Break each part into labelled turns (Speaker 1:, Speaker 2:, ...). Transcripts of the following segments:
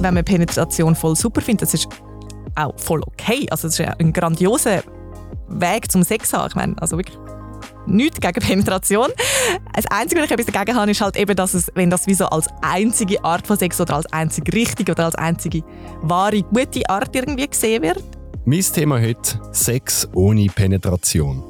Speaker 1: wenn man Penetration voll super findet, das ist auch voll okay. Also das ist ja ein grandioser Weg zum Sex haben. Ich meine, also wirklich nichts gegen Penetration. Das Einzige, was ich etwas dagegen habe, ist halt eben, dass es, wenn das wie so als einzige Art von Sex oder als einzige richtige oder als einzige wahre, gute Art irgendwie gesehen wird.
Speaker 2: Mein Thema heute Sex ohne Penetration.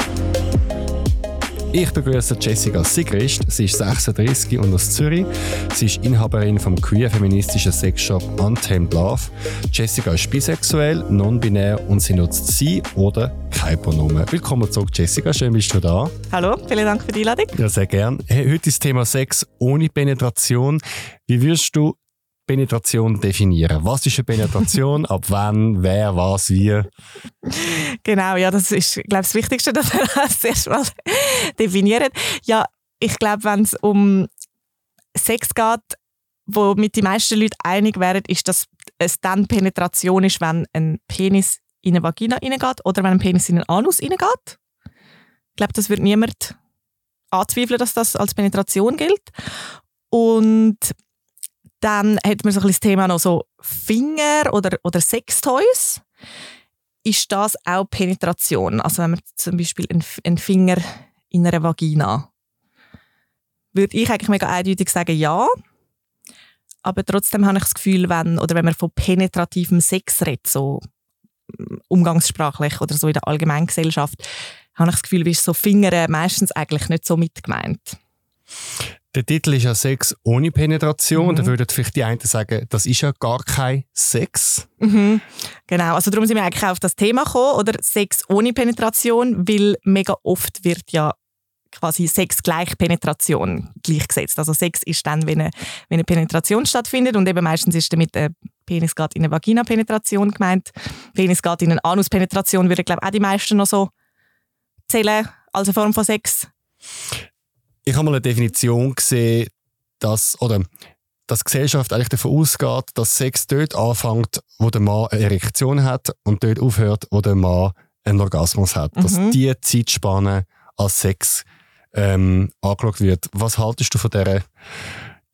Speaker 2: Ich begrüße Jessica Sigrist. Sie ist 36 und aus Zürich. Sie ist Inhaberin vom queer-feministischen Sexshop Untamed Love. Jessica ist bisexuell, non-binär und sie nutzt sie oder kein Pronomen. Willkommen zurück, Jessica. Schön bist du da.
Speaker 1: Hallo, vielen Dank für die Einladung.
Speaker 2: Ja, sehr gern. Hey, heute ist das Thema Sex ohne Penetration. Wie würdest du Penetration definieren? Was ist eine Penetration? Ab wann? Wer? Was? Wie?
Speaker 1: Genau, ja, das ist, glaube ich, das Wichtigste, dass wir das erst mal definieren. Ja, ich glaube, wenn es um Sex geht, wo mit die meisten Leute einig wären, ist, dass es dann Penetration ist, wenn ein Penis in eine Vagina hineingeht oder wenn ein Penis in einen Anus hineingeht. Ich glaube, das wird niemand anzweifeln, dass das als Penetration gilt. Und dann hat man so ein das Thema noch so Finger oder, oder Sextoys. Ist das auch Penetration? Also wenn man zum Beispiel einen, Finger in einer Vagina, würde ich eigentlich mega eindeutig sagen, ja. Aber trotzdem habe ich das Gefühl, wenn, oder wenn man von penetrativem Sex redet, so mm, umgangssprachlich oder so in der Allgemeingesellschaft, habe ich das Gefühl, ist so Finger meistens eigentlich nicht so mitgemeint.
Speaker 2: Der Titel ist ja Sex ohne Penetration. Mhm. Da würden vielleicht die einen sagen, das ist ja gar kein Sex.
Speaker 1: Mhm. Genau, also darum sind wir eigentlich auch auf das Thema gekommen, oder Sex ohne Penetration, weil mega oft wird ja quasi Sex gleich Penetration gleichgesetzt. Also Sex ist dann, wenn eine, wenn eine Penetration stattfindet und eben meistens ist damit äh, Penis geht in eine Vagina-Penetration gemeint. Penis geht in eine Anus-Penetration, würde glaube auch die meisten noch so zählen als eine Form von Sex
Speaker 2: ich habe mal eine Definition gesehen, dass, oder, dass die Gesellschaft eigentlich davon ausgeht, dass Sex dort anfängt, wo der Mann eine Erektion hat und dort aufhört, wo der Mann einen Orgasmus hat. Mhm. Dass diese Zeitspanne als Sex ähm, angeschaut wird. Was haltest du von dieser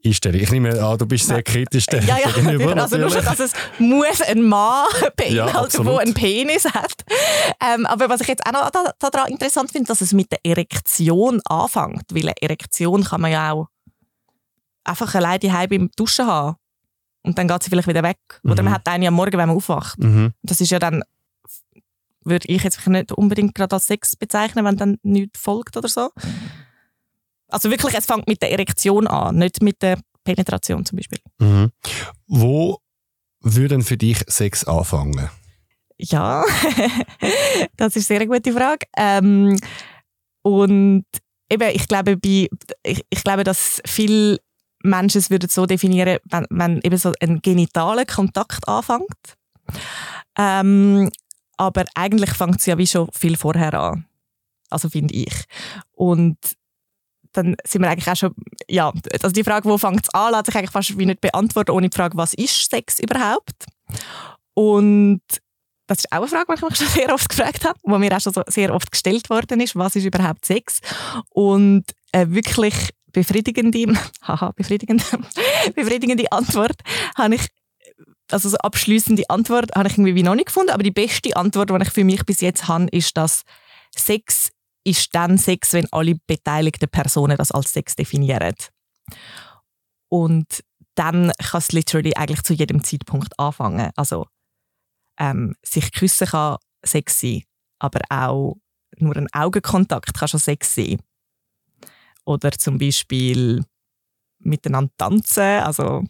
Speaker 2: Einstellung? Ich nehme an, du bist sehr kritisch
Speaker 1: ja, ja, gegenüber. Also nur schon, dass es muss ein Mann beinhalten, ja, der einen Penis hat. Ähm, aber was ich jetzt auch noch daran interessant finde, dass es mit der Erektion anfängt. Weil eine Erektion kann man ja auch einfach alleine die beim Duschen haben. Und dann geht sie vielleicht wieder weg. Mhm. Oder man hat eine am Morgen, wenn man aufwacht. Mhm. Das ist ja dann, würde ich jetzt nicht unbedingt gerade als Sex bezeichnen, wenn dann nichts folgt oder so. Also wirklich, es fängt mit der Erektion an, nicht mit der Penetration zum Beispiel.
Speaker 2: Mhm. Wo würde für dich Sex anfangen?
Speaker 1: Ja, das ist eine sehr gute Frage. Ähm, und eben, ich glaube, bei, ich, ich glaube, dass viele Menschen es würden so definieren, wenn, wenn eben so ein genitaler Kontakt anfängt. Ähm, aber eigentlich fängt es ja wie schon viel vorher an. Also finde ich. Und dann sind wir eigentlich auch schon, ja, also die Frage, wo fängt es an, lässt sich eigentlich fast wie nicht beantworten, ohne die Frage, was ist Sex überhaupt? Und das ist auch eine Frage, die ich mich schon sehr oft gefragt habe, die mir auch schon so sehr oft gestellt worden ist, was ist überhaupt Sex? Und eine wirklich befriedigende, haha, befriedigende, befriedigende Antwort habe ich also so abschließende Antwort habe ich irgendwie noch nicht gefunden, aber die beste Antwort, die ich für mich bis jetzt habe, ist, dass Sex ist dann Sex, wenn alle beteiligten Personen das als Sex definieren. Und dann kann es literally eigentlich zu jedem Zeitpunkt anfangen. Also ähm, sich küssen kann Sex sein, aber auch nur ein Augenkontakt kann schon Sex sein. Oder zum Beispiel miteinander tanzen, also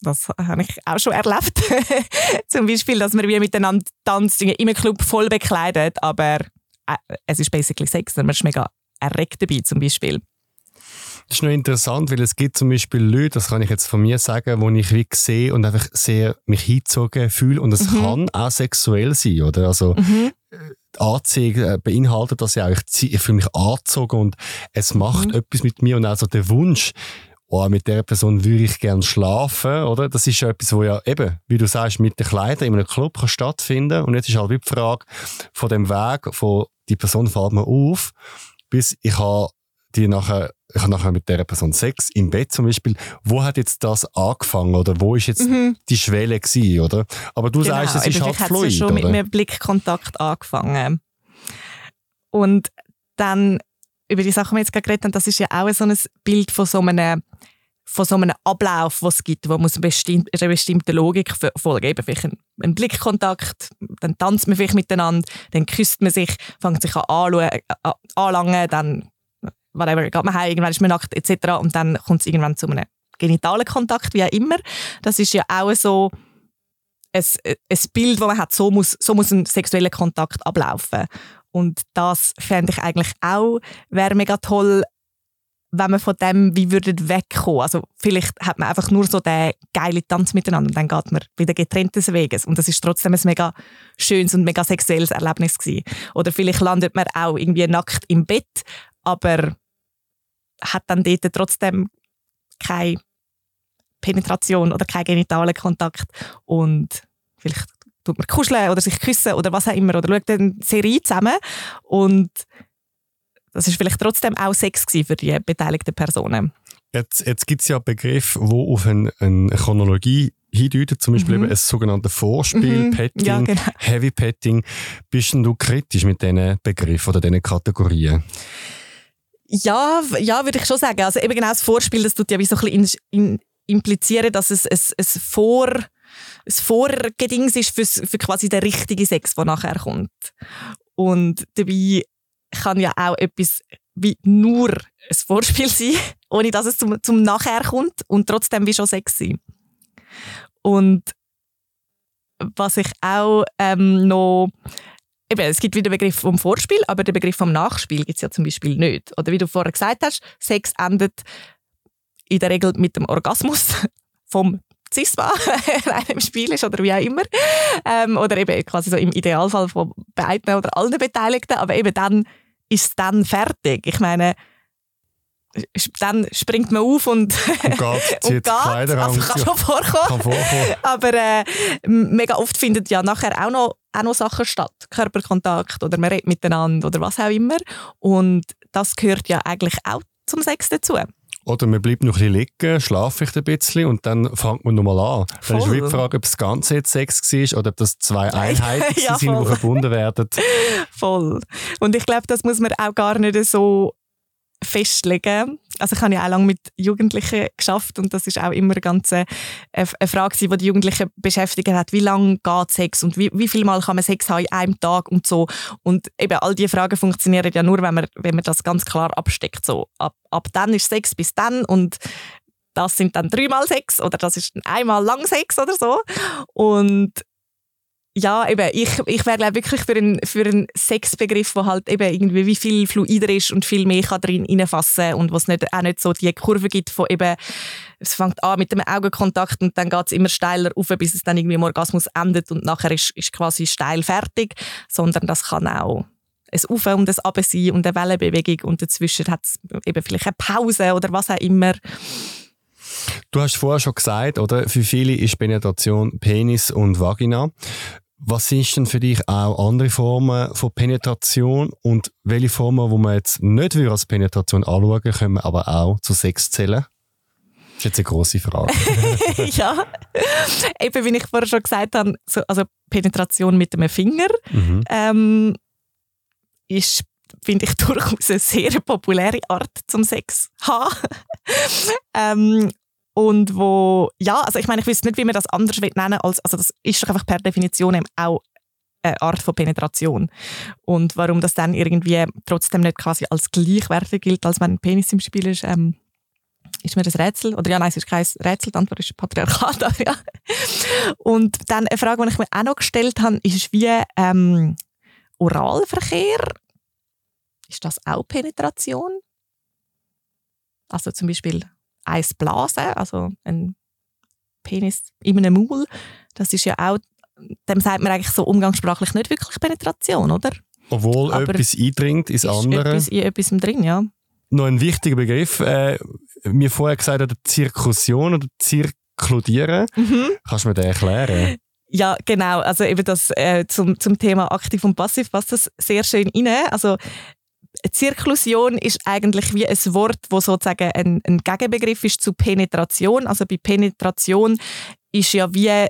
Speaker 1: das habe ich auch schon erlebt. zum Beispiel, dass man wie miteinander tanzt, einem Club voll bekleidet, aber es ist basically Sex, man ist mega erregt dabei zum Beispiel.
Speaker 2: Das ist noch interessant, weil es gibt zum Beispiel Leute, das kann ich jetzt von mir sagen, wo ich wie sehe und einfach sehr mich hingezogen fühle und es mhm. kann auch sexuell sein, oder? Also mhm. Äh, Anziehung äh, beinhaltet das ja auch, ich, ich fühle mich angezogen und es macht mhm. etwas mit mir und also der Wunsch oh, mit der Person würde ich gerne schlafen, oder? Das ist ja etwas, wo ja eben, wie du sagst, mit den Kleidern in einem Club kann stattfinden Und jetzt ist halt die Frage von dem Weg, von die Person fällt mir auf, bis ich habe die nachher, ich habe nachher mit der Person Sex im Bett zum Beispiel. Wo hat jetzt das angefangen oder wo ist jetzt mhm. die Schwelle gewesen, oder? Aber du genau, sagst, es ist halt fluid,
Speaker 1: ja schon
Speaker 2: oder?
Speaker 1: mit einem Blickkontakt angefangen. Und dann über die Sachen, die wir jetzt gerade geredet haben, das ist ja auch so ein Bild von so einem von so einem Ablauf, was es gibt, wo muss eine bestimmte, Logik folgen. Eben vielleicht ein, ein, Blickkontakt, dann tanzt man vielleicht miteinander, dann küsst man sich, fängt sich an anschauen, äh, anlangen, dann whatever, geht man heim, irgendwann ist man nackt etc. Und dann kommt es irgendwann zu einem genitalen Kontakt, wie auch immer. Das ist ja auch so ein, ein Bild, das man hat, so muss, so muss ein sexueller Kontakt ablaufen. Und das fände ich eigentlich auch, wäre mega toll, wenn man von dem wie würde wegkommen. Also vielleicht hat man einfach nur so den geilen Tanz miteinander und dann geht man wieder getrenntes Weges. Und das ist trotzdem ein mega schönes und mega sexuelles Erlebnis gewesen. Oder vielleicht landet man auch irgendwie nackt im Bett, aber hat dann dort trotzdem keine Penetration oder keinen genitalen Kontakt und vielleicht tut man kuscheln oder sich küssen oder was auch immer oder schaut eine Serie zusammen und das ist vielleicht trotzdem auch Sex für die beteiligten Personen.
Speaker 2: Jetzt, jetzt gibt es ja Begriffe, die auf eine, eine Chronologie hindeuten, zum Beispiel mhm. eben ein sogenanntes Vorspiel, mhm. Petting, ja, genau. Heavy Petting. Bist du kritisch mit diesen Begriffen oder diesen Kategorien?
Speaker 1: Ja, ja, würde ich schon sagen. Also eben genau das Vorspiel, das tut ja wie so ein bisschen in, in, implizieren, dass es ein, Vor, ein Vorgedings ist für, für quasi den richtigen Sex, der nachher kommt. Und dabei kann ja auch etwas wie nur ein Vorspiel sein, ohne dass es zum, zum Nachher kommt und trotzdem wie schon Sex sein. Und was ich auch ähm, noch eben, es gibt wieder den Begriff vom Vorspiel, aber den Begriff vom Nachspiel gibt es ja zum Beispiel nicht. Oder wie du vorher gesagt hast, Sex endet in der Regel mit dem Orgasmus vom Zisma im Spiel ist oder wie auch immer. Ähm, oder eben quasi so im Idealfall von beiden oder allen Beteiligten. Aber eben dann ist es dann fertig. Ich meine, dann springt man auf und,
Speaker 2: und geht, und geht.
Speaker 1: Also kann schon vorkommen. Kann vorkommen. Aber äh, mega oft findet ja nachher auch noch, auch noch Sachen statt. Körperkontakt oder man redet miteinander oder was auch immer. Und das gehört ja eigentlich auch zum Sex dazu.
Speaker 2: Oder man bleibt noch ein bisschen liegen, schlaft vielleicht ein bisschen und dann fängt man nochmal an. Voll. Dann ist die Frage, ob das Ganze jetzt Sex war oder ob das zwei Einheiten ja, sind, die verbunden werden.
Speaker 1: Voll. Und ich glaube, das muss man auch gar nicht so festlegen. Also ich habe ja auch lange mit Jugendlichen geschafft und das ist auch immer ganz eine, eine Frage, die die Jugendlichen beschäftigt hat. Wie lange geht Sex und wie, wie viel Mal kann man Sex haben in einem Tag und so. Und eben all diese Fragen funktionieren ja nur, wenn man, wenn man das ganz klar absteckt. So, ab, ab dann ist Sex bis dann und das sind dann dreimal Sex oder das ist einmal lang Sex oder so. Und ja, eben, ich, ich wäre glaube wirklich für einen, für einen Sexbegriff, der halt eben irgendwie wie viel fluider ist und viel mehr kann drin reinfassen und was nicht, auch nicht so die Kurve gibt von eben, es fängt an mit dem Augenkontakt und dann geht es immer steiler auf, bis es dann irgendwie im Orgasmus endet und nachher ist, ist quasi steil fertig, sondern das kann auch ein Auf und ein Ab sein und eine Wellenbewegung und dazwischen hat es eben vielleicht eine Pause oder was auch immer.
Speaker 2: Du hast vorher schon gesagt, oder? Für viele ist Penetration Penis und Vagina. Was sind denn für dich auch andere Formen von Penetration und welche Formen, wo man jetzt nicht als Penetration anschauen können aber auch zu Sex zählen? Das ist jetzt eine grosse Frage.
Speaker 1: ja, eben wie ich vorher schon gesagt habe, so, also Penetration mit dem Finger mhm. ähm, ist finde ich durchaus eine sehr populäre Art zum Sex haben. ähm, und wo, ja, also ich meine, ich wüsste nicht, wie man das anders nennen als, also das ist doch einfach per Definition eben auch eine Art von Penetration. Und warum das dann irgendwie trotzdem nicht quasi als gleichwertig gilt, als wenn ein Penis im Spiel ist, ähm, ist mir das Rätsel. Oder ja, nein, es ist kein Rätsel, die Antwort ist Patriarchat. Aber ja. Und dann eine Frage, die ich mir auch noch gestellt habe, ist wie ähm, Oralverkehr. Ist das auch Penetration? Also zum Beispiel Eis blasen, also ein Penis in einem Maul, das ist ja auch, dem sagt man eigentlich so umgangssprachlich nicht wirklich Penetration, oder?
Speaker 2: Obwohl Aber etwas eindringt ins andere.
Speaker 1: Etwas in etwas drin, ja.
Speaker 2: Noch ein wichtiger Begriff, äh, mir vorher gesagt oder Zirkusion oder Zirkludieren.
Speaker 1: Mhm.
Speaker 2: Kannst du mir das erklären?
Speaker 1: Ja, genau. Also eben das äh, zum, zum Thema aktiv und passiv passt das sehr schön rein. Also Zirklusion ist eigentlich wie ein Wort, wo sozusagen ein, ein Gegenbegriff ist zu Penetration. Also bei Penetration ist ja wie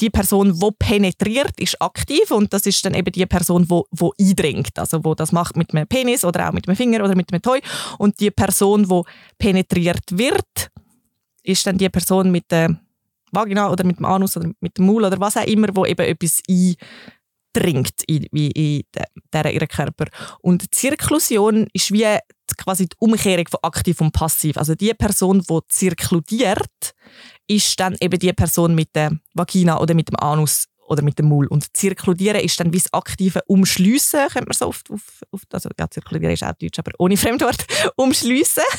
Speaker 1: die Person, die penetriert, ist aktiv und das ist dann eben die Person, die, die eindringt, also wo das macht mit einem Penis oder auch mit einem Finger oder mit einem Toy und die Person, die penetriert wird, ist dann die Person mit der Vagina oder mit dem Anus oder mit dem Maul oder was auch immer, wo eben etwas eindringt in, in, in der, ihren Körper. Und Zirklusion ist wie quasi die Umkehrung von aktiv und passiv. Also die Person, die zirkludiert, ist dann eben die Person mit der Vagina oder mit dem Anus oder mit dem Maul. Und zirkludieren ist dann wie das aktive Umschliessen, könnte man so oft auf, auf also ja, zirkludieren ist auch Deutsch, aber ohne Fremdwort, umschliessen.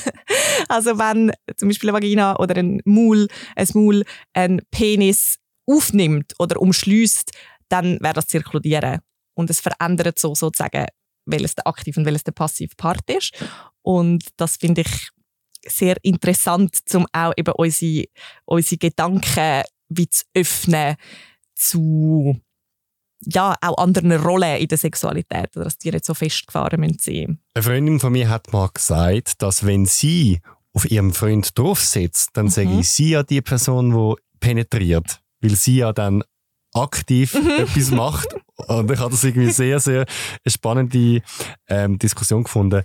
Speaker 1: Also wenn zum Beispiel eine Vagina oder ein Maul, ein Maul einen Penis aufnimmt oder umschließt, dann wäre das Zirkludieren. Und es verändert so sozusagen, welches der aktive und welches der passive Part ist. Und das finde ich sehr interessant, um auch eben unsere, unsere Gedanken wie zu öffnen zu ja, auch anderen Rollen in der Sexualität, oder dass die nicht so festgefahren müssen sein.
Speaker 2: Eine Freundin von mir hat mal gesagt, dass wenn sie auf ihrem Freund draufsetzt, dann mhm. sage ich sie ja die Person, die penetriert, weil sie ja dann aktiv mhm. etwas macht. Und ich habe das irgendwie sehr, sehr eine spannende ähm, Diskussion gefunden.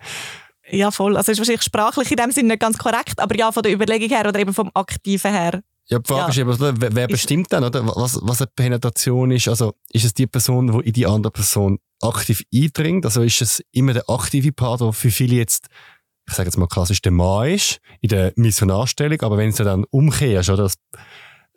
Speaker 1: Ja, voll. Also ist wahrscheinlich sprachlich in dem Sinne nicht ganz korrekt, aber ja, von der Überlegung her oder eben vom Aktiven her.
Speaker 2: Ja, die Frage ja. ist eben, wer, wer bestimmt dann, oder? Was, was eine Penetration ist? Also, ist es die Person, die in die andere Person aktiv eindringt? Also, ist es immer der aktive Part, der für viele jetzt, ich sage jetzt mal klassisch, der Mann ist, in der Missionarstellung, aber wenn du dann umkehrst, oder? Dass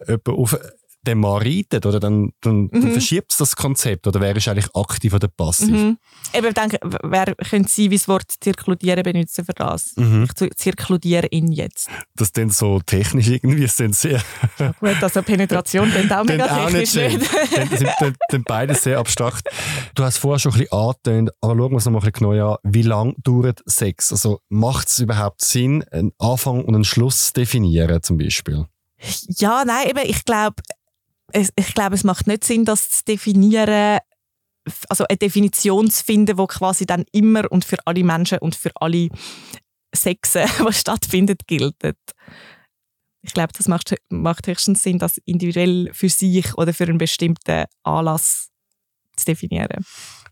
Speaker 2: jemand auf den Mann reitet, oder dann, dann, mhm. dann verschiebt es das Konzept, oder wer ist eigentlich aktiv oder passiv? Mhm.
Speaker 1: Eben, ich denke, wer könnte sein, wie das Wort zirkludieren benutzen für das? Mhm. Ich zirkludiere ihn jetzt.
Speaker 2: Das dann so technisch irgendwie, sind sehr...
Speaker 1: Ja, gut, also Penetration klingt auch mega
Speaker 2: auch technisch nicht. nicht. sind dann, dann beide sehr abstrakt. Du hast vorher schon ein bisschen angetönt, aber schauen wir uns noch mal ein bisschen genauer an. Wie lange dauert Sex? Also macht es überhaupt Sinn, einen Anfang und einen Schluss zu definieren zum Beispiel?
Speaker 1: Ja, nein, eben, ich glaube, ich glaube, es macht nicht Sinn, das zu definieren, also eine Definition zu finden, die quasi dann immer und für alle Menschen und für alle Sexen, was stattfindet, gilt. Ich glaube, das macht, macht höchstens Sinn, das individuell für sich oder für einen bestimmten Anlass zu definieren.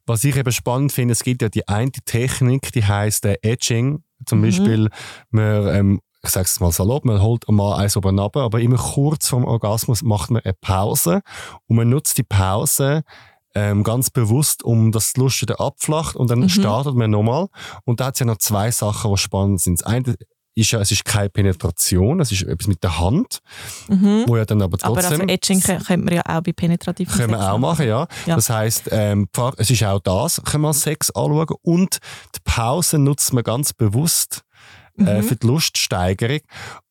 Speaker 2: Was ich eben spannend finde, es gibt ja die eine Technik, die heißt äh, Edging. Zum mhm. Beispiel, man ähm, ich sage es mal salopp, man holt mal eins oben ab, aber immer kurz vorm Orgasmus macht man eine Pause und man nutzt die Pause ähm, ganz bewusst, um das Lust wieder abflacht und dann mhm. startet man nochmal. Und da hat es ja noch zwei Sachen, die spannend sind. Das eine ist ja, es ist keine Penetration, es ist etwas mit der Hand,
Speaker 1: mhm.
Speaker 2: wo ja dann aber trotzdem...
Speaker 1: Aber also Etching könnte man ja auch bei penetrativen
Speaker 2: Können wir auch machen, ja. ja. Das heisst, ähm, es ist auch das, können wir Sex anschauen und die Pause nutzt man ganz bewusst mhm. äh, für die Luststeigerung.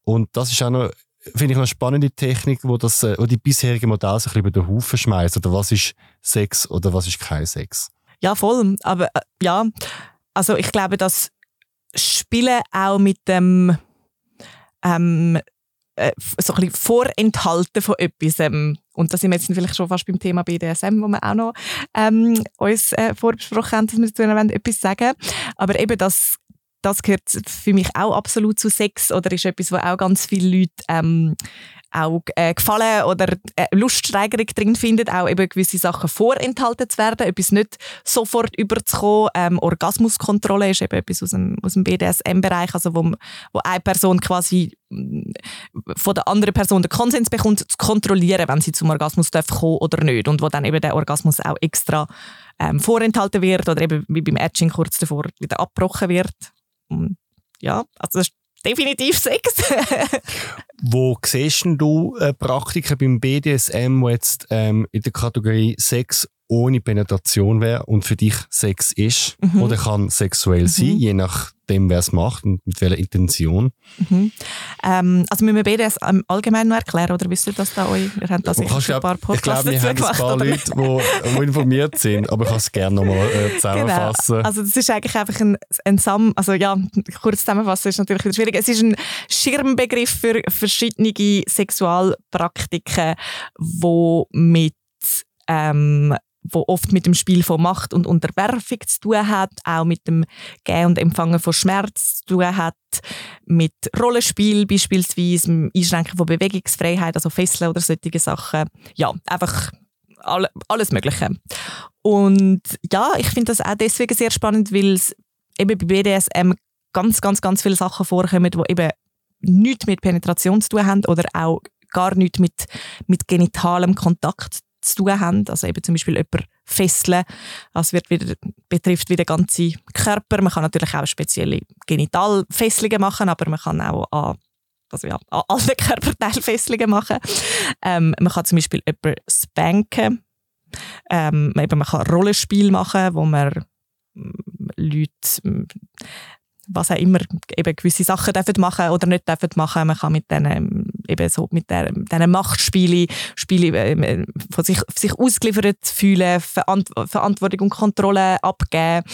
Speaker 2: Und das ist auch noch, finde ich, eine spannende Technik, wo, das, äh, wo die bisherigen Modelle sich über den Haufen schmeißen. Oder was ist Sex oder was ist kein Sex?
Speaker 1: Ja, voll. Aber äh, ja, also ich glaube, das Spielen auch mit dem ähm, äh, so ein bisschen Vorenthalten von etwas. Ähm, und da sind wir jetzt vielleicht schon fast beim Thema BDSM, wo wir auch noch ähm, uns äh, vorbesprochen haben, dass wir dazu etwas sagen. Aber eben das das gehört für mich auch absolut zu Sex oder ist etwas, wo auch ganz viele Leute ähm, auch äh, gefallen oder äh, Luststeigerung drin finden, auch eben gewisse Sachen vorenthalten zu werden, etwas nicht sofort überzukommen. Ähm, Orgasmuskontrolle ist eben etwas aus dem, aus dem BDSM-Bereich, also wo, wo eine Person quasi mm, von der anderen Person den Konsens bekommt, zu kontrollieren, wenn sie zum Orgasmus darf kommen oder nicht und wo dann eben der Orgasmus auch extra ähm, vorenthalten wird oder eben wie beim Etching kurz davor wieder abgebrochen wird ja, also das ist definitiv Sex.
Speaker 2: Wo siehst du äh, Praktiken beim BDSM, wo jetzt ähm, in der Kategorie Sex ohne Penetration wäre und für dich Sex ist mhm. oder kann sexuell mhm. sein, je nach nachdem, wer es macht und mit welcher Intention.
Speaker 1: Mhm. Ähm, also müssen wir BDS allgemein noch erklären oder wisst ihr das da euch?
Speaker 2: Ihr habt da sicher ein paar Podcasts Ich glaube, wir haben ein paar Leute, die, die informiert sind, aber ich kann es gerne nochmal äh, zusammenfassen.
Speaker 1: Genau. Also das ist eigentlich einfach ein, ein Sam, also ja, kurz zusammenfassen ist natürlich wieder schwierig. Es ist ein Schirmbegriff für verschiedene Sexualpraktiken, wo mit ähm, wo oft mit dem Spiel von Macht und Unterwerfung zu tun hat, auch mit dem Gehen und Empfangen von Schmerz zu tun hat, mit Rollenspiel beispielsweise, Einschränken von Bewegungsfreiheit, also Fesseln oder solche Sachen. Ja, einfach alle, alles Mögliche. Und ja, ich finde das auch deswegen sehr spannend, weil es eben bei BDSM ganz, ganz, ganz viele Sachen vorkommen, die eben nichts mit Penetration zu tun haben oder auch gar nichts mit, mit genitalem Kontakt zu tun haben. Also eben zum Beispiel jemand fesseln. Das wird wieder, betrifft wieder den ganzen Körper. Man kann natürlich auch spezielle Genitalfesselungen machen, aber man kann auch an also ja, an allen Körperteilen Fesselungen machen. Ähm, man kann zum Beispiel jemanden spanken. Ähm, eben, man kann Rollenspiel machen, wo man Leute was auch immer eben gewisse Sachen dürfen machen oder nicht dürfen machen. Man kann mit diesen eben so mit der, diesen Machtspielen Spiele, äh, von sich, sich ausgeliefert fühlen, Verant Verantwortung und Kontrolle abgeben.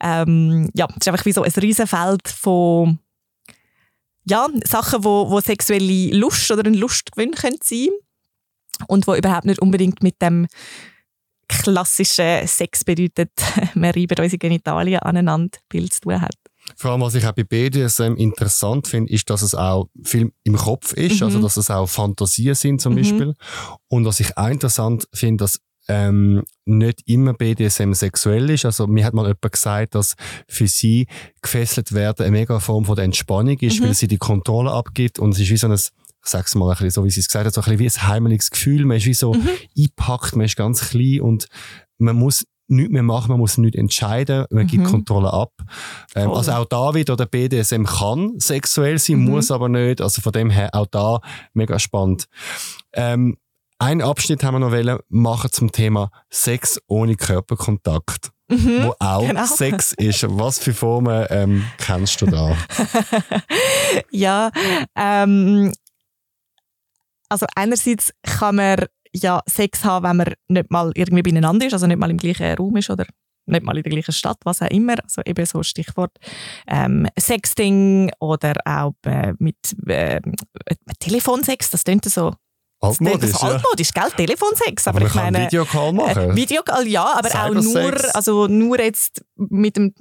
Speaker 1: Ähm, ja, es ist einfach wie so ein Riesenfeld von ja, Sachen, wo, wo sexuelle Lust oder ein Lustgewinn können sein und wo überhaupt nicht unbedingt mit dem klassischen Sex bedeutet, wir reiben unsere Genitalien aneinander Bild zu tun hat.
Speaker 2: Vor allem, was ich auch bei BDSM interessant finde, ist, dass es auch viel im Kopf ist, mhm. also dass es auch Fantasien sind zum mhm. Beispiel. Und was ich auch interessant finde, dass ähm, nicht immer BDSM sexuell ist. Also mir hat mal jemand gesagt, dass für sie gefesselt werden eine mega Form von der Entspannung ist, mhm. weil sie die Kontrolle abgibt und es ist wie so ein ich sag's mal ein bisschen so, wie sie es gesagt hat, so ein bisschen wie ein heimeliges Gefühl. Man ist wie so mhm. eingepackt, man ist ganz klein und man muss nichts mehr machen, man muss nichts entscheiden, man gibt mhm. Kontrolle ab. Ähm, also auch da wieder, der BDSM kann sexuell sein, mhm. muss aber nicht. Also von dem her auch da mega spannend. Ähm, ein Abschnitt haben wir noch wollen machen zum Thema Sex ohne Körperkontakt. Mhm, wo auch genau. Sex ist. Was für Formen ähm, kennst du da?
Speaker 1: ja, ähm, also einerseits kann man ja Sex haben, wenn man nicht mal irgendwie beieinander ist, also nicht mal im gleichen Raum ist oder nicht mal in der gleichen Stadt, was auch immer. Also eben so Stichwort ähm, Sexting oder auch äh, mit äh, Telefonsex, das klingt so
Speaker 2: Altmodisch,
Speaker 1: das altmodisch, ja. gell? Telefonsex.
Speaker 2: Aber, aber ich meine, Videocall machen.
Speaker 1: Äh, Videocall, ja, aber auch nur, also nur jetzt mit dem,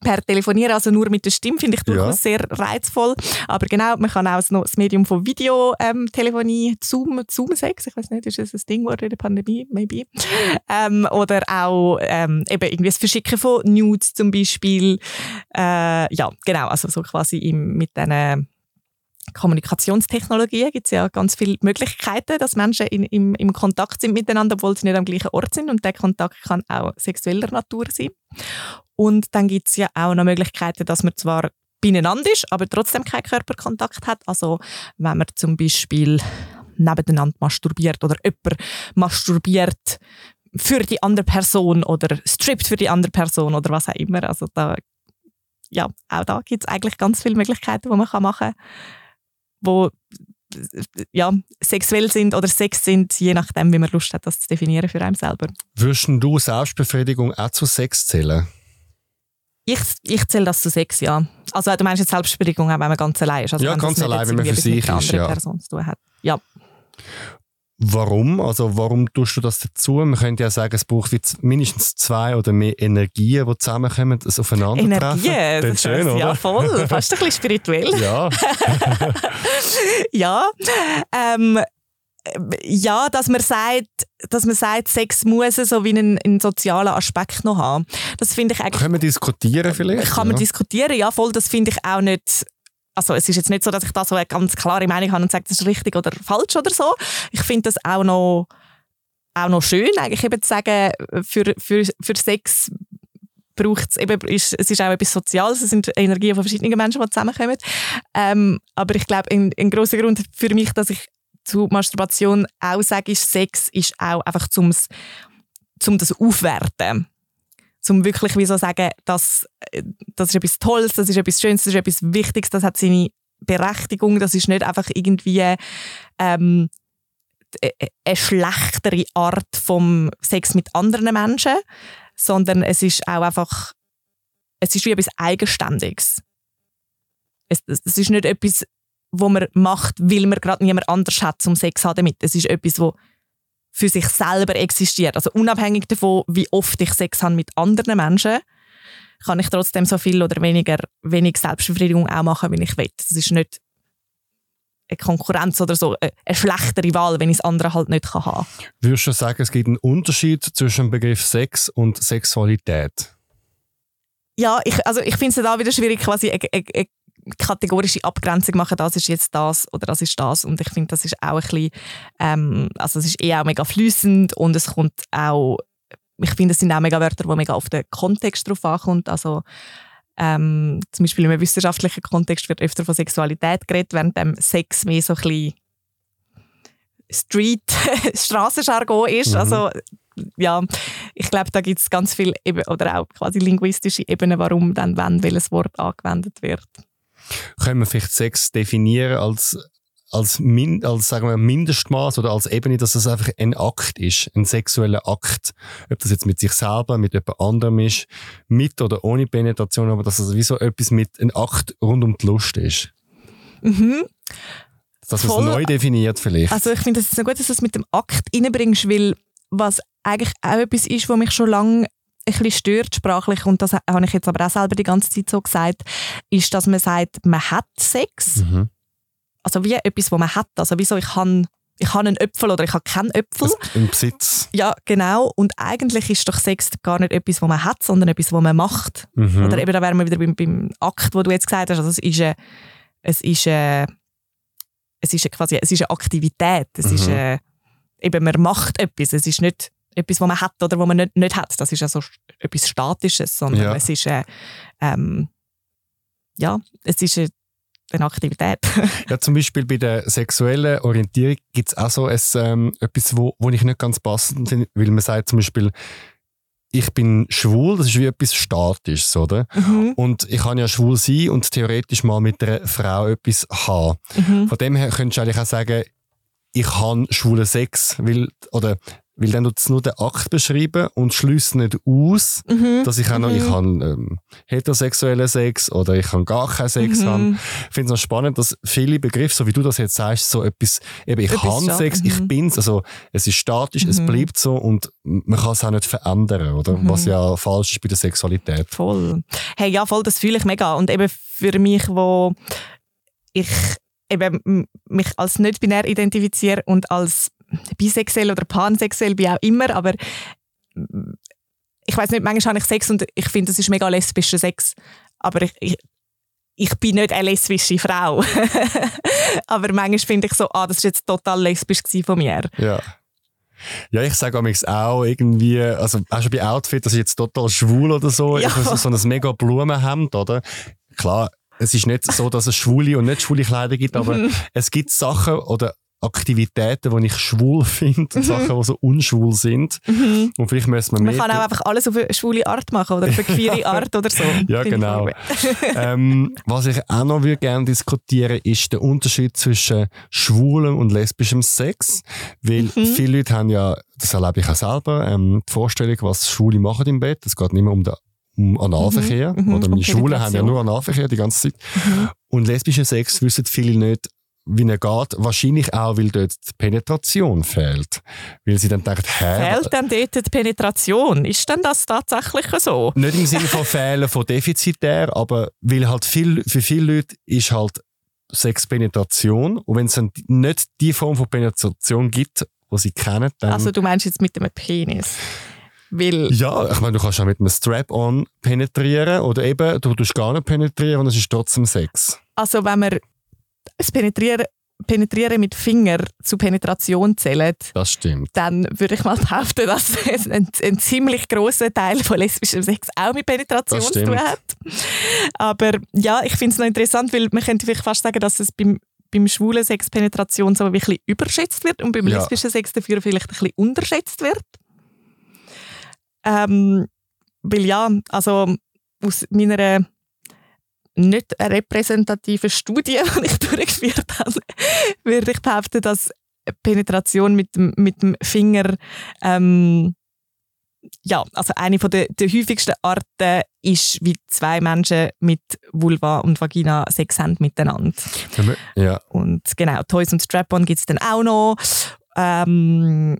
Speaker 1: per Telefonieren, also nur mit der Stimme, finde ich durchaus ja. sehr reizvoll. Aber genau, man kann auch das Medium von Videotelefonie, ähm, Zoom, Zoom-Sex, ich weiß nicht, ist das ein Ding in der Pandemie, maybe. Ähm, oder auch ähm, eben irgendwie das Verschicken von Nudes zum Beispiel. Äh, ja, genau, also so quasi im, mit diesen Kommunikationstechnologien gibt es ja ganz viele Möglichkeiten, dass Menschen in, im, im Kontakt sind miteinander, obwohl sie nicht am gleichen Ort sind. Und der Kontakt kann auch sexueller Natur sein. Und dann gibt es ja auch noch Möglichkeiten, dass man zwar beieinander ist, aber trotzdem keinen Körperkontakt hat. Also wenn man zum Beispiel nebeneinander masturbiert oder jemand masturbiert für die andere Person oder strippt für die andere Person oder was auch immer. Also da, ja, auch da gibt es eigentlich ganz viele Möglichkeiten, die man machen kann wo ja, sexuell sind oder Sex sind, je nachdem, wie man Lust hat, das zu definieren für einen selber.
Speaker 2: Würdest du Selbstbefriedigung auch zu Sex zählen?
Speaker 1: Ich, ich zähle das zu Sex, ja. Also du meinst jetzt Selbstbefriedigung, auch wenn man ganz allein ist. Also
Speaker 2: ja, ganz allein, wenn man für sich ist, ja.
Speaker 1: Person zu tun hat. Ja.
Speaker 2: Warum? Also warum tust du das dazu? Man könnte ja sagen, es braucht jetzt mindestens zwei oder mehr Energien, die zusammenkommen, das aufeinandertreffen.
Speaker 1: Energien? Das ist schön, oder? Ja, voll. Fast ein bisschen spirituell.
Speaker 2: Ja.
Speaker 1: ja. Ähm, ja, dass man sagt, dass man sagt, Sex muss so wie einen, einen sozialen Aspekt noch haben. Das finde ich eigentlich.
Speaker 2: Können wir diskutieren vielleicht?
Speaker 1: Kann man diskutieren, ja, voll. Das finde ich auch nicht also es ist jetzt nicht so, dass ich da so eine ganz klare Meinung habe und sage, das ist richtig oder falsch oder so. Ich finde das auch noch, auch noch schön, eigentlich eben zu sagen, für, für, für Sex braucht es eben, ist, es ist auch etwas Soziales, es sind Energien von verschiedenen Menschen, die zusammenkommen. Ähm, aber ich glaube, ein, ein großer Grund für mich, dass ich zu Masturbation auch sage, ist Sex ist auch einfach zum, zum das Aufwerten um wirklich wie so sagen, das, äh, das ist etwas Tolles, das ist etwas Schönes, das ist etwas Wichtiges, das hat seine Berechtigung, das ist nicht einfach irgendwie ähm, e, e, eine schlechtere Art vom Sex mit anderen Menschen, sondern es ist auch einfach, es ist wie etwas Eigenständiges. Es, es ist nicht etwas, wo man macht, weil man gerade niemand anders hat zum Sex haben damit. Es ist etwas, wo für sich selber existiert. Also unabhängig davon, wie oft ich Sex habe mit anderen Menschen, kann ich trotzdem so viel oder weniger wenig Selbstbefriedigung auch machen, wie ich will. Das ist nicht eine Konkurrenz oder so, eine schlechtere Wahl, wenn ich das andere halt nicht haben kann.
Speaker 2: Würdest du sagen, es gibt einen Unterschied zwischen dem Begriff Sex und Sexualität?
Speaker 1: Ja, ich, also ich finde es da wieder schwierig, quasi eine, eine, eine kategorische Abgrenzung machen, das ist jetzt das oder das ist das. Und ich finde, das ist auch ein bisschen, ähm, also es ist eh auch mega flüssend und es kommt auch, ich finde, es sind auch mega Wörter, wo mega auf den Kontext drauf ankommt. Also ähm, zum Beispiel im wissenschaftlichen Kontext wird öfter von Sexualität geredet, während dem Sex mehr so ein bisschen Street, Straßenjargon ist. Mhm. Also ja, ich glaube, da gibt es ganz viel oder auch quasi linguistische Ebenen, warum dann wenn welches Wort angewendet wird.
Speaker 2: Können wir vielleicht Sex definieren als als, Min als sagen wir, Mindestmaß oder als Ebene, dass es einfach ein Akt ist, ein sexueller Akt. Ob das jetzt mit sich selber, mit jemand anderem ist, mit oder ohne Penetration, aber dass es wie so etwas mit einem Akt rund um die Lust ist.
Speaker 1: Mhm.
Speaker 2: Dass man es neu definiert vielleicht.
Speaker 1: Also ich finde es ist gut, dass du es mit dem Akt reinbringst, weil was eigentlich auch etwas ist, was mich schon lange ein bisschen stört sprachlich, und das habe ich jetzt aber auch selber die ganze Zeit so gesagt, ist, dass man sagt, man hat Sex. Mhm. Also wie etwas, was man hat. Also wieso ich habe ich habe einen Äpfel oder ich habe keinen Äpfel.
Speaker 2: Im Besitz.
Speaker 1: Ja, genau. Und eigentlich ist doch Sex gar nicht etwas, was man hat, sondern etwas, was man macht. Mhm. Oder eben, da wären wir wieder beim, beim Akt, wo du jetzt gesagt hast. Also es ist eine, es ist eine, es ist eine, quasi, es ist eine Aktivität. Es mhm. ist eine, eben, man macht etwas. Es ist nicht etwas, was man hat oder was man nicht, nicht hat. Das ist also etwas Statisches, sondern ja. es ist eine, ähm, ja, es ist eine, eine Aktivität.
Speaker 2: ja, zum Beispiel bei der sexuellen Orientierung gibt es auch so ein, ähm, etwas, wo, wo ich nicht ganz passend finde, weil man sagt zum Beispiel, ich bin schwul, das ist wie etwas Statisches, oder? Mhm. Und ich kann ja schwul sein und theoretisch mal mit einer Frau etwas haben. Mhm. Von dem her könntest du eigentlich auch sagen, ich habe schwulen Sex, weil, oder weil dann tut es nur den Akt beschreiben und schließt nicht aus, mhm. dass ich auch noch, mhm. ich habe ähm, heterosexuellen Sex oder ich kann gar keinen Sex mhm. haben. Ich finde es noch spannend, dass viele Begriffe, so wie du das jetzt sagst, so etwas, eben ich habe Sex, ich mhm. bin's, also es ist statisch, es mhm. bleibt so und man kann es auch nicht verändern, oder? Mhm. Was ja falsch ist bei der Sexualität.
Speaker 1: Voll. Hey, ja, voll, das fühle ich mega. Und eben für mich, wo ich eben mich als nicht binär identifiziere und als bisexuell oder pansexuell, wie auch immer, aber ich weiß nicht, manchmal habe ich Sex und ich finde, das ist mega lesbischer Sex, aber ich, ich, ich bin nicht eine lesbische Frau. aber manchmal finde ich so, ah, das war jetzt total lesbisch von mir.
Speaker 2: Ja. Ja, ich sage auch irgendwie, also auch schon bei Outfit, das ist jetzt total schwul oder so, ja. so, so ein mega Blumenhemd, oder? Klar, es ist nicht so, dass es schwule und nicht schwule Kleider gibt, aber mhm. es gibt Sachen oder Aktivitäten, die ich schwul finde, mhm. Sachen, die so unschwul sind. Mhm. Und vielleicht müssen wir
Speaker 1: Man kann auch einfach alles auf eine schwule Art machen oder auf eine queere Art oder so.
Speaker 2: ja, genau. ähm, was ich auch noch gerne diskutieren ist der Unterschied zwischen schwulem und lesbischem Sex. Weil mhm. viele Leute haben ja, das erlebe ich auch selber, ähm, die Vorstellung, was Schwule machen im Bett. Es geht nicht mehr um den um Analverkehr. Mhm, oder meine Schulen haben ja nur Analverkehr die ganze Zeit. Mhm. Und lesbischer Sex wissen viele nicht, wie er geht. Wahrscheinlich auch, weil dort die Penetration fehlt. Weil sie dann denkt, hä?
Speaker 1: Fehlt denn dort die Penetration? Ist denn das tatsächlich so?
Speaker 2: Nicht im Sinne von Fehlen von defizitär, aber weil halt viel, für viele Leute ist halt Sex Penetration. Und wenn es dann nicht die Form von Penetration gibt, die sie kennen, dann...
Speaker 1: Also du meinst jetzt mit einem Penis? Weil
Speaker 2: ja, ich meine, du kannst auch mit einem Strap-on penetrieren oder eben, du tust gar nicht penetrieren und es ist trotzdem Sex.
Speaker 1: Also wenn man das Penetrieren, Penetrieren mit Finger zu Penetration zählt,
Speaker 2: das stimmt.
Speaker 1: dann würde ich mal behaupten, dass ein, ein ziemlich großer Teil von lesbischem Sex auch mit Penetration zu tun hat. Aber ja, ich finde es noch interessant, weil man könnte vielleicht fast sagen, dass es beim beim schwulen Sex Penetration so ein bisschen überschätzt wird und beim ja. lesbischen Sex dafür vielleicht ein bisschen unterschätzt wird. Ähm, weil ja, also aus meiner nicht repräsentativen Studie, die ich durchgeführt habe, würde ich behaupten, dass Penetration mit dem, mit dem Finger ähm, ja, also eine von der, der häufigsten Arten ist, wie zwei Menschen mit Vulva und Vagina Sex haben miteinander.
Speaker 2: Ja.
Speaker 1: Und genau, Toys und Strap-on gibt es dann auch noch. Ähm,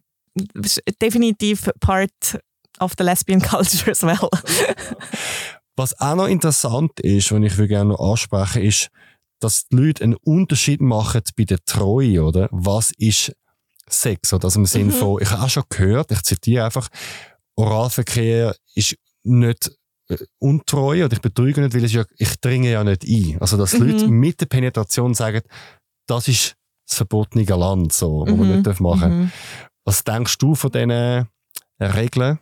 Speaker 1: definitiv part of the lesbian culture as well.
Speaker 2: Was auch noch interessant ist, was ich gerne noch ansprechen ist, dass die Leute einen Unterschied machen bei der Treue, oder? Was ist Sex? Oder? Also im Sinne mhm. von, ich habe auch schon gehört, ich zitiere einfach, Oralverkehr ist nicht äh, untreu oder ich betrüge nicht, weil es ja, ich dringe ja nicht ein. Also, dass mhm. Leute mit der Penetration sagen, das ist das verbotene Land, so, wo mhm. man nicht machen darf. Mhm. Was denkst du von diesen Regeln?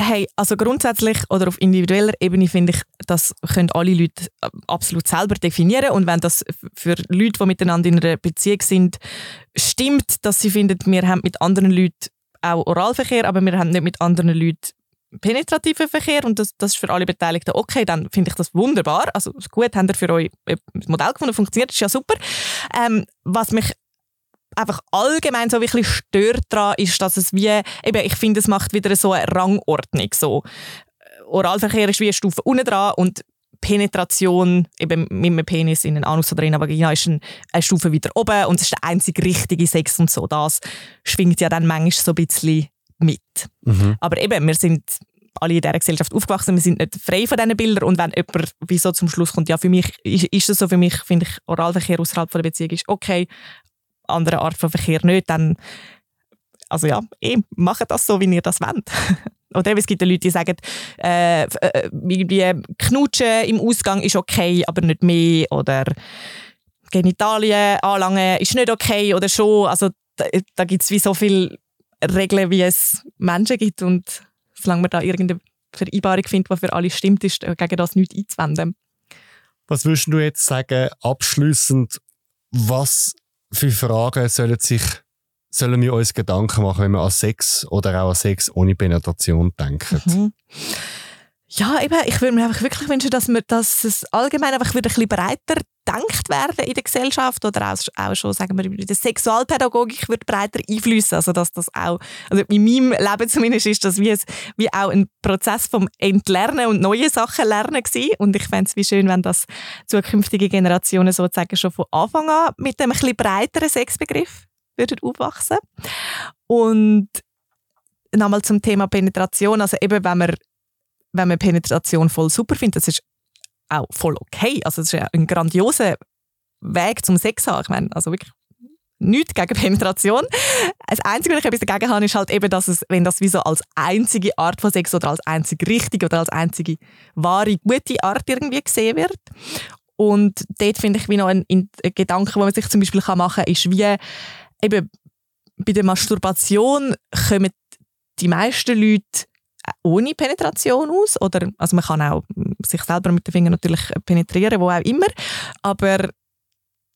Speaker 1: Hey, also grundsätzlich oder auf individueller Ebene finde ich, das können alle Leute äh, absolut selber definieren und wenn das für Leute, die miteinander in einer Beziehung sind, stimmt, dass sie finden, wir haben mit anderen Leuten auch Oralverkehr, aber wir haben nicht mit anderen Leuten penetrativen Verkehr und das, das ist für alle Beteiligten okay, dann finde ich das wunderbar. Also gut, habt ihr für euch ein Modell gefunden, funktioniert, ist ja super. Ähm, was mich einfach allgemein so wirklich stört daran, ist, dass es wie, eben, ich finde, es macht wieder so eine Rangordnung. So, Oralverkehr ist wie eine Stufe unten dran und Penetration eben mit einem Penis in einen Anus oder in eine Vagina ist eine, eine Stufe wieder oben und es ist der einzige richtige Sex und so. Das schwingt ja dann manchmal so ein bisschen mit. Mhm. Aber eben, wir sind alle in dieser Gesellschaft aufgewachsen, wir sind nicht frei von diesen Bildern und wenn jemand wieso zum Schluss kommt, ja für mich ist, ist es so, für mich finde ich Oralverkehr außerhalb der Beziehung ist okay, andere Art von Verkehr nicht, dann also ja, eh, macht das so, wie ihr das wollt. Oder es gibt Leute, die sagen, äh, äh, irgendwie Knutschen im Ausgang ist okay, aber nicht mehr. Oder Genitalien anlangen ist nicht okay oder schon. Also da, da gibt es wie so viele Regeln, wie es Menschen gibt. Und solange man da irgendeine Vereinbarung findet, die für alle stimmt, ist gegen das nichts einzuwenden.
Speaker 2: Was würdest du jetzt sagen, abschließend, was für Fragen sollen sich sollen wir uns Gedanken machen, wenn wir an Sex oder auch an Sex ohne Penetration denken? Mhm.
Speaker 1: Ja, eben, ich würde mir einfach wirklich wünschen, dass, wir, dass es allgemein einfach wieder ein bisschen breiter denkt werden in der Gesellschaft oder auch, auch schon, sagen wir, in der Sexualpädagogik wird breiter einflüssen. Also, dass das auch, also in meinem Leben zumindest ist das wie, ein, wie auch ein Prozess vom Entlernen und neue Sachen lernen gewesen. Und ich fände es wie schön, wenn das zukünftige Generationen sozusagen schon von Anfang an mit einem ein bisschen breiteren Sexbegriff würden aufwachsen. Und nochmal zum Thema Penetration. Also eben, wenn man, wenn man Penetration voll super findet, das ist auch voll okay. Also es ist ja ein grandioser Weg zum Sex haben. Ich meine, also wirklich nichts gegen Penetration. Das Einzige, was ich etwas dagegen habe, ist halt eben, dass es, wenn das wie so als einzige Art von Sex oder als einzige richtige oder als einzige wahre, gute Art irgendwie gesehen wird. Und dort finde ich wie noch ein, ein Gedanke, den man sich zum Beispiel machen kann, ist wie, eben bei der Masturbation kommen die meisten Leute ohne Penetration aus. Oder, also man kann auch sich selber mit den Fingern natürlich penetrieren, wo auch immer. Aber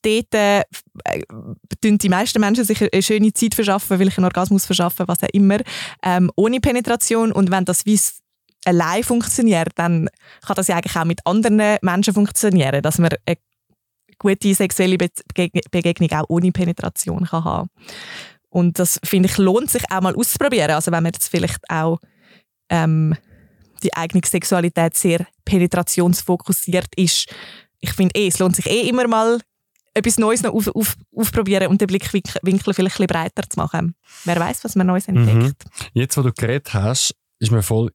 Speaker 1: dort äh, die meisten Menschen sich eine schöne Zeit verschaffen, will ich einen Orgasmus verschaffen, was auch immer, ähm, ohne Penetration. Und wenn das wie allein funktioniert, dann kann das ja eigentlich auch mit anderen Menschen funktionieren, dass man eine gute sexuelle Be Begegnung auch ohne Penetration kann haben Und das, finde ich, lohnt sich auch mal auszuprobieren. Also wenn man jetzt vielleicht auch ähm, die eigene Sexualität sehr penetrationsfokussiert ist. Ich finde eh, es lohnt sich eh immer mal etwas Neues noch auf, auf, aufprobieren und den Blickwinkel vielleicht ein bisschen breiter zu machen. Wer weiß, was man Neues entdeckt. Mhm.
Speaker 2: Jetzt, wo du geredet hast, ist mir voll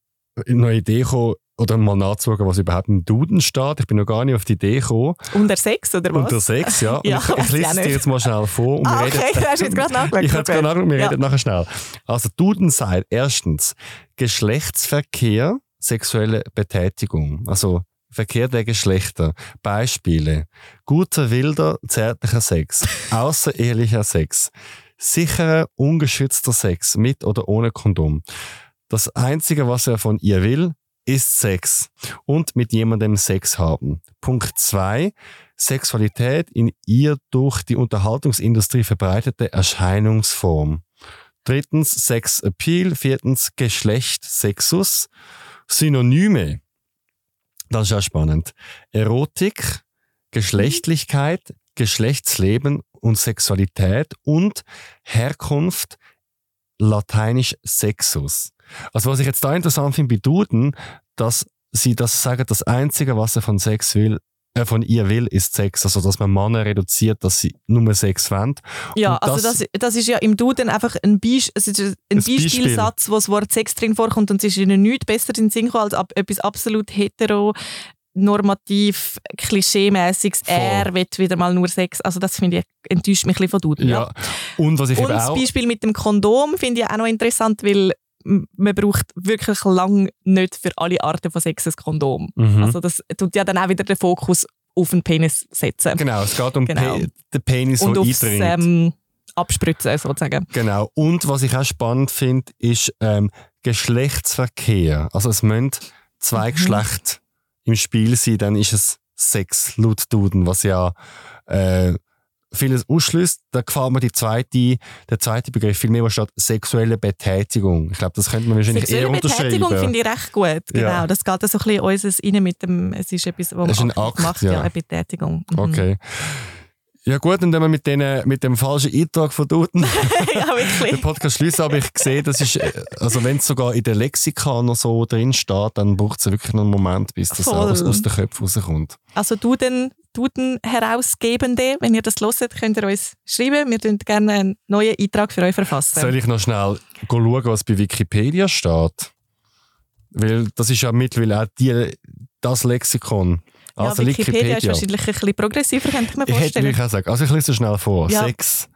Speaker 2: eine Idee gekommen, oder mal nachzuschauen, was überhaupt im Duden steht. Ich bin noch gar nicht auf die Idee gekommen.
Speaker 1: Unter sechs, oder was?
Speaker 2: Unter sechs, ja.
Speaker 1: ja
Speaker 2: ich, ich lese es dir jetzt mal schnell vor.
Speaker 1: Und ah, okay, reden, du hast jetzt gerade nachgeschaut.
Speaker 2: Ich habe gerade nachgeschaut, wir ja. reden nachher schnell. Also Duden sagt erstens Geschlechtsverkehr, sexuelle Betätigung. Also Verkehr der Geschlechter. Beispiele. Guter, wilder, zärtlicher Sex. Außerehelicher Sex. Sicherer, ungeschützter Sex mit oder ohne Kondom. Das Einzige, was er von ihr will, ist Sex und mit jemandem Sex haben. Punkt zwei: Sexualität in ihr durch die Unterhaltungsindustrie verbreitete Erscheinungsform. Drittens Sex Appeal. Viertens Geschlecht Sexus. Synonyme. Das ist ja spannend. Erotik, Geschlechtlichkeit, Geschlechtsleben und Sexualität und Herkunft, lateinisch Sexus. Also was ich jetzt da interessant finde bei Duden, dass sie das sagen, das Einzige, was er von Sex will, äh, von ihr will, ist Sex. Also, dass man Männer reduziert, dass sie nur Sex wollen.
Speaker 1: Ja,
Speaker 2: Und
Speaker 1: also das, das ist ja im Duden einfach ein, Beisp es ist ein
Speaker 2: Ein Beispiel.
Speaker 1: Beispielsatz, wo das Wort Sex drin vorkommt und es ist ihnen nichts besser in den Sinn gekommen als ab, etwas absolut hetero, normativ, klischeemäßiges. Er will wieder mal nur Sex. Also das finde ich, enttäuscht mich ein bisschen von Duden.
Speaker 2: Ja. Und was ich
Speaker 1: Und
Speaker 2: eben
Speaker 1: das
Speaker 2: auch...
Speaker 1: Beispiel mit dem Kondom finde ich auch noch interessant, weil man braucht wirklich lang nicht für alle Arten von Sex ein Kondom.
Speaker 2: Mhm.
Speaker 1: Also das tut ja dann auch wieder den Fokus auf den Penis setzen.
Speaker 2: Genau, es geht um
Speaker 1: Genau.
Speaker 2: Pe den Penis,
Speaker 1: und
Speaker 2: der
Speaker 1: aufs
Speaker 2: eindringt.
Speaker 1: ähm, Abspritzen sozusagen.
Speaker 2: Genau. Und was ich auch spannend finde, ist ähm, Geschlechtsverkehr. Also es müssen zwei
Speaker 1: Mhm.
Speaker 2: Geschlechter im Spiel sein, dann ist es Sex laut Duden, was ja äh, vieles ausschließt. Da gefällt mir die zweite, der zweite Begriff viel mehr, wo steht sexuelle Betätigung. Ich glaube, das könnte man wahrscheinlich eher
Speaker 1: Sexuelle Betätigung finde ich recht gut. Genau,
Speaker 2: Ja.
Speaker 1: das geht so ein bisschen unseres rein mit dem, es ist etwas, was man macht,
Speaker 2: ja.
Speaker 1: ja, eine Betätigung. Mhm.
Speaker 2: Okay. Ja gut, und wenn wir mit, denen, mit dem falschen Eintrag von Duden
Speaker 1: ja,
Speaker 2: den
Speaker 1: wirklich.
Speaker 2: Podcast schließen, aber ich sehe, das ist, äh, also wenn es sogar in der Lexika noch so drin steht, dann braucht es wirklich noch einen Moment, bis das aus, aus den Köpfen rauskommt.
Speaker 1: Also Duden, Duden Herausgebende, wenn ihr das hört, könnt ihr uns schreiben. Wir würden gerne einen neuen Eintrag für euch verfassen.
Speaker 2: Soll ich noch schnell schauen, was bei Wikipedia steht? Weil das ist ja mittlerweile auch die, das Lexikon.
Speaker 1: Ja,
Speaker 2: Also
Speaker 1: Wikipedia, ist wahrscheinlich ein bisschen progressiver, könnte ich mir
Speaker 2: Ich hätte
Speaker 1: vorstellen.
Speaker 2: wirklich auch sagen, also ich lese es schnell vor.
Speaker 1: Ja.
Speaker 2: Sex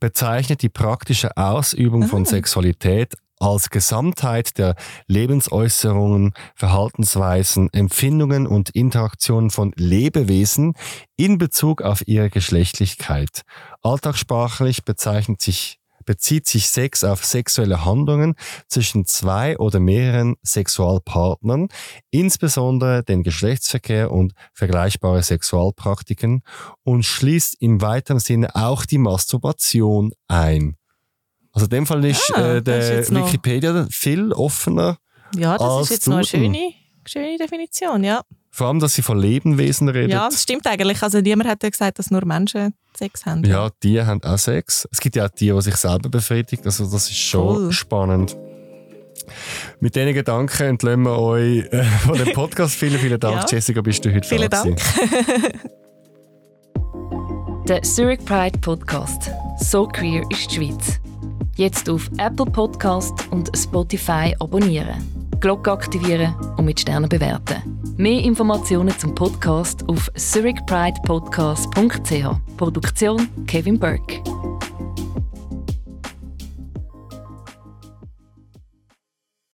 Speaker 2: bezeichnet die praktische Ausübung von
Speaker 1: Ah.
Speaker 2: Sexualität als Gesamtheit der Lebensäußerungen, Verhaltensweisen, Empfindungen und Interaktionen von Lebewesen in Bezug auf ihre Geschlechtlichkeit. Alltagssprachlich bezeichnet sich bezieht sich Sex auf sexuelle Handlungen zwischen zwei oder mehreren Sexualpartnern, insbesondere den Geschlechtsverkehr und vergleichbare Sexualpraktiken und schließt im weiteren Sinne auch die Masturbation ein. Also in dem Fall ist
Speaker 1: Ah,
Speaker 2: äh, der Wikipedia viel offener,
Speaker 1: Ja, das ist jetzt noch eine schöne, schöne Definition, ja.
Speaker 2: Vor allem, dass sie von Lebewesen redet.
Speaker 1: Ja, das stimmt eigentlich. Also niemand hat ja gesagt, dass nur Menschen Sex haben.
Speaker 2: Ja, die haben auch Sex. Es gibt ja auch die, die sich selber befriedigen. Also das ist schon
Speaker 1: Voll.
Speaker 2: spannend. Mit diesen Gedanken entlösen wir euch äh, von dem Podcast. vielen, vielen Dank,
Speaker 1: Ja.
Speaker 2: Jessica, bist du heute
Speaker 1: Vielen
Speaker 2: da
Speaker 1: Dank.
Speaker 3: Der Zurich Pride Podcast. So queer ist die Schweiz. Jetzt auf Apple Podcast und Spotify abonnieren. Glocke aktivieren und mit Sternen bewerten. Mehr Informationen zum Podcast auf zurichpridepodcast.ch. Produktion Kevin Burke.